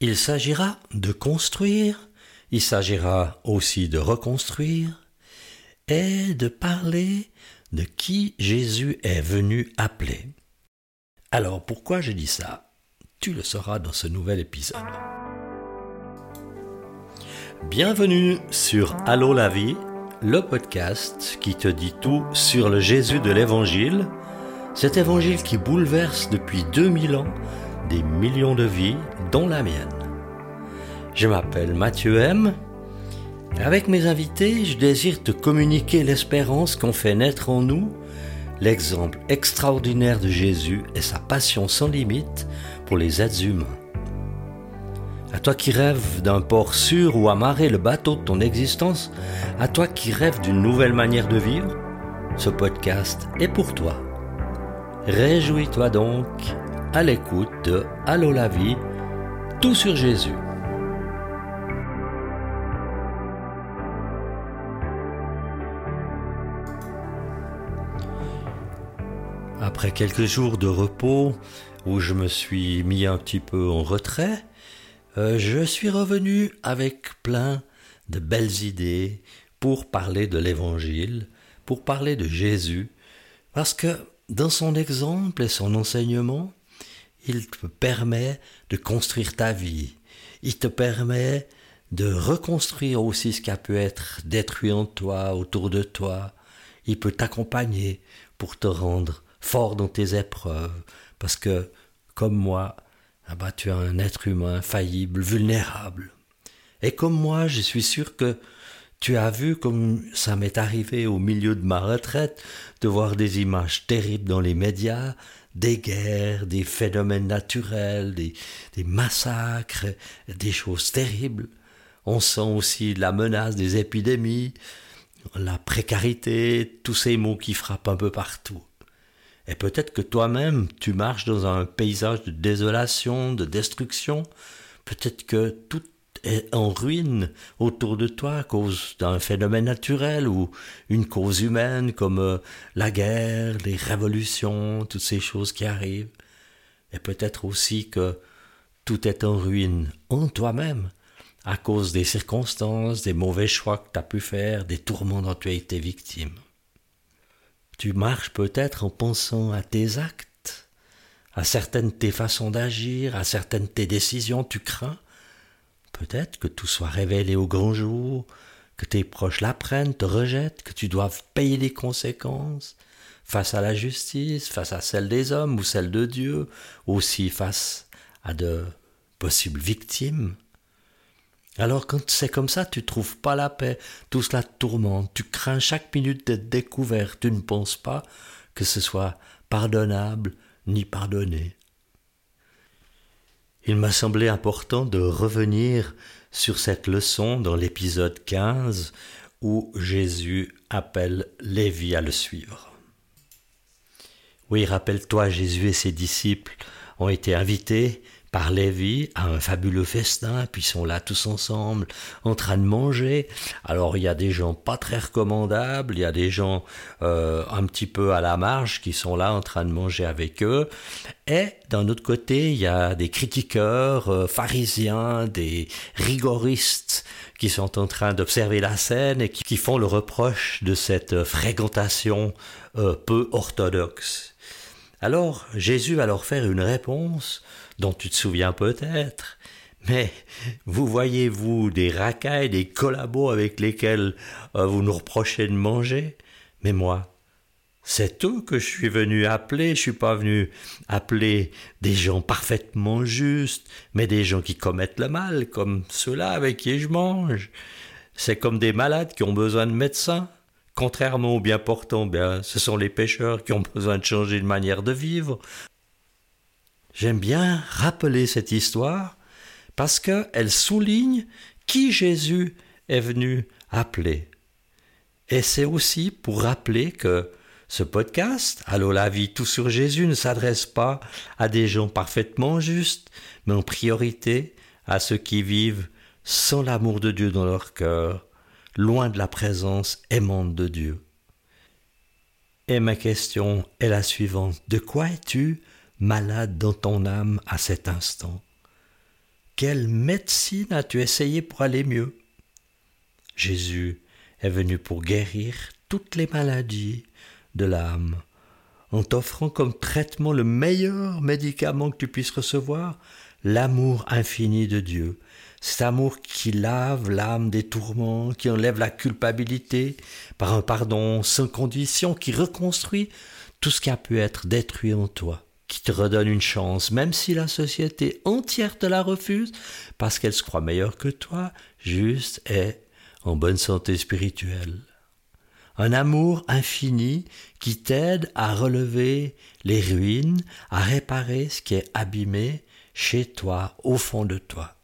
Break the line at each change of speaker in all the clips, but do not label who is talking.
Il s'agira de construire, il s'agira aussi de reconstruire et de parler de qui Jésus est venu appeler. Alors pourquoi je dis ça? Tu le sauras dans ce nouvel épisode. Bienvenue sur Allô la vie, le podcast qui te dit tout sur le Jésus de l'Évangile, cet Évangile qui bouleverse depuis 2000 ans des millions de vies, dont la mienne. Je m'appelle Mathieu M. Avec mes invités, je désire te communiquer l'espérance qu'ont fait naître en nous l'exemple extraordinaire de Jésus et sa passion sans limite pour les êtres humains. À toi qui rêves d'un port sûr où amarrer le bateau de ton existence, à toi qui rêves d'une nouvelle manière de vivre, ce podcast est pour toi. Réjouis-toi donc à l'écoute de Allô la vie, tout sur Jésus. Après quelques jours de repos où je me suis mis un petit peu en retrait, euh, je suis revenu avec plein de belles idées pour parler de l'Évangile, pour parler de Jésus, parce que dans son exemple et son enseignement, il te permet de construire ta vie, il te permet de reconstruire aussi ce qui a pu être détruit en toi, autour de toi, il peut t'accompagner pour te rendre fort dans tes épreuves, parce que, comme moi, ah bah, tu es un être humain faillible, vulnérable. Et comme moi, je suis sûr que tu as vu comme ça m'est arrivé au milieu de ma retraite de voir des images terribles dans les médias, des guerres, des phénomènes naturels, des, massacres, des choses terribles. On sent aussi la menace des épidémies, la précarité, tous ces mots qui frappent un peu partout. Et peut-être que toi-même, tu marches dans un paysage de désolation, de destruction. Peut-être que tout est en ruine autour de toi à cause d'un phénomène naturel ou une cause humaine comme euh, la guerre, les révolutions, toutes ces choses qui arrivent. Et peut-être aussi que tout est en ruine en toi-même à cause des circonstances, des mauvais choix que tu as pu faire, des tourments dont tu as été victime. Tu marches peut-être en pensant à tes actes, à certaines tes façons d'agir, à certaines tes décisions, tu crains. Peut-être que tout soit révélé au grand jour, que tes proches l'apprennent, te rejettent, que tu doives payer les conséquences face à la justice, face à celle des hommes ou celle de Dieu, aussi face à de possibles victimes. Alors quand c'est comme ça, tu trouves pas la paix, tout cela te tourmente, tu crains chaque minute d'être découvert, tu ne penses pas que ce soit pardonnable ni pardonné. Il m'a semblé important de revenir sur cette leçon dans l'épisode 15 où Jésus appelle Lévi à le suivre. Oui, rappelle-toi, Jésus et ses disciples ont été invités par Lévi à un fabuleux festin, puis sont là tous ensemble, en train de manger. Alors il y a des gens pas très recommandables, il y a des gens euh, un petit peu à la marge qui sont là en train de manger avec eux. Et d'un autre côté, il y a des critiqueurs euh, pharisiens, des rigoristes qui sont en train d'observer la scène et qui, font le reproche de cette fréquentation euh, peu orthodoxe. Alors Jésus va leur faire une réponse dont tu te souviens peut-être. Mais vous voyez-vous des racailles, des collabos avec lesquels euh, vous nous reprochez de manger? Mais moi, c'est eux que je suis venu appeler, je suis pas venu appeler des gens parfaitement justes, mais des gens qui commettent le mal, comme ceux-là avec qui je mange. C'est comme des malades qui ont besoin de médecins. Contrairement aux bien portants, bien, ce sont les pêcheurs qui ont besoin de changer de manière de vivre. J'aime bien rappeler cette histoire parce qu'elle souligne qui Jésus est venu appeler. Et c'est aussi pour rappeler que ce podcast, Allô la vie, tout sur Jésus, ne s'adresse pas à des gens parfaitement justes, mais en priorité à ceux qui vivent sans l'amour de Dieu dans leur cœur, loin de la présence aimante de Dieu. Et ma question est la suivante. De quoi es-tu malade dans ton âme à cet instant. Quelle médecine as-tu essayé pour aller mieux? Jésus est venu pour guérir toutes les maladies de l'âme, en t'offrant comme traitement le meilleur médicament que tu puisses recevoir, l'amour infini de Dieu. Cet amour qui lave l'âme des tourments, qui enlève la culpabilité par un pardon sans condition, qui reconstruit tout ce qui a pu être détruit en toi qui te redonne une chance, même si la société entière te la refuse, parce qu'elle se croit meilleure que toi, juste et en bonne santé spirituelle. Un amour infini qui t'aide à relever les ruines, à réparer ce qui est abîmé chez toi, au fond de toi.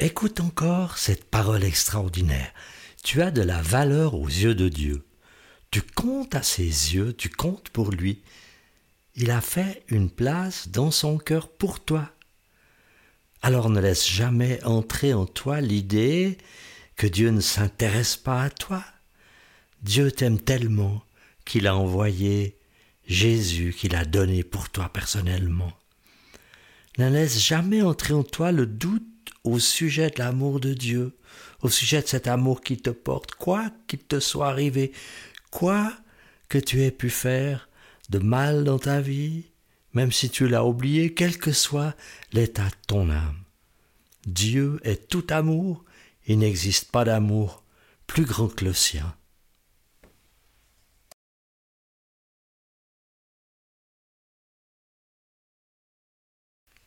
Écoute encore cette parole extraordinaire. Tu as de la valeur aux yeux de Dieu. Tu comptes à ses yeux, tu comptes pour lui. Il a fait une place dans son cœur pour toi. Alors ne laisse jamais entrer en toi l'idée que Dieu ne s'intéresse pas à toi. Dieu t'aime tellement qu'il a envoyé Jésus qu'il a donné pour toi personnellement. Ne laisse jamais entrer en toi le doute au sujet de l'amour de Dieu, au sujet de cet amour qui te porte, quoi qu'il te soit arrivé, quoi que tu aies pu faire de mal dans ta vie, même si tu l'as oublié, quel que soit l'état de ton âme. Dieu est tout amour, il n'existe pas d'amour plus grand que le sien.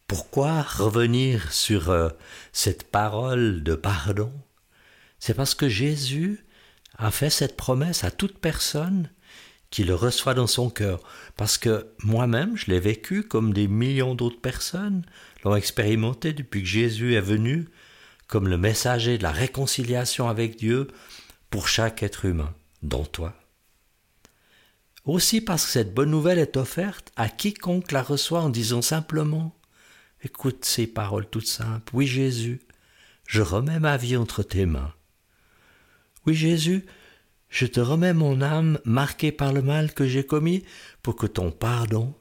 Pourquoi revenir sur euh, cette parole de pardon? C'est parce que Jésus a fait cette promesse à toute personne qui le reçoit dans son cœur. Parce que moi-même, je l'ai vécu comme des millions d'autres personnes l'ont expérimenté depuis que Jésus est venu comme le messager de la réconciliation avec Dieu pour chaque être humain, dont toi. Aussi parce que cette bonne nouvelle est offerte à quiconque la reçoit en disant simplement Écoute ces paroles toutes simples. Oui Jésus, je remets ma vie entre tes mains. Oui Jésus, je te remets mon âme marquée par le mal que j'ai commis pour que ton pardon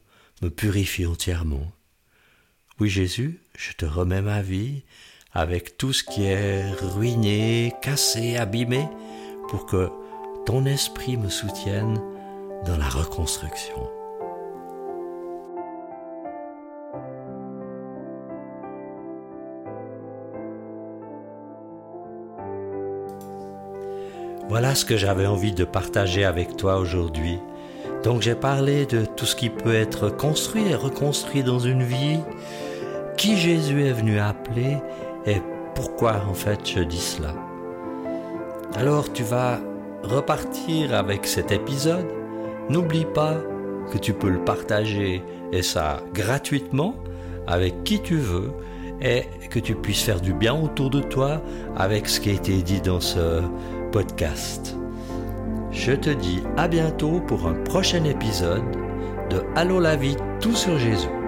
me purifie entièrement. Oui Jésus, je te remets ma vie avec tout ce qui est ruiné, cassé, abîmé, pour que ton esprit me soutienne dans la reconstruction. Voilà ce que j'avais envie de partager avec toi aujourd'hui. Donc j'ai parlé de tout ce qui peut être construit et reconstruit dans une vie, qui Jésus est venu appeler et pourquoi en fait je dis cela. Alors tu vas repartir avec cet épisode. N'oublie pas que tu peux le partager et ça gratuitement avec qui tu veux et que tu puisses faire du bien autour de toi avec ce qui a été dit dans ce podcast. Je te dis à bientôt pour un prochain épisode de Allô la vie, tout sur Jésus.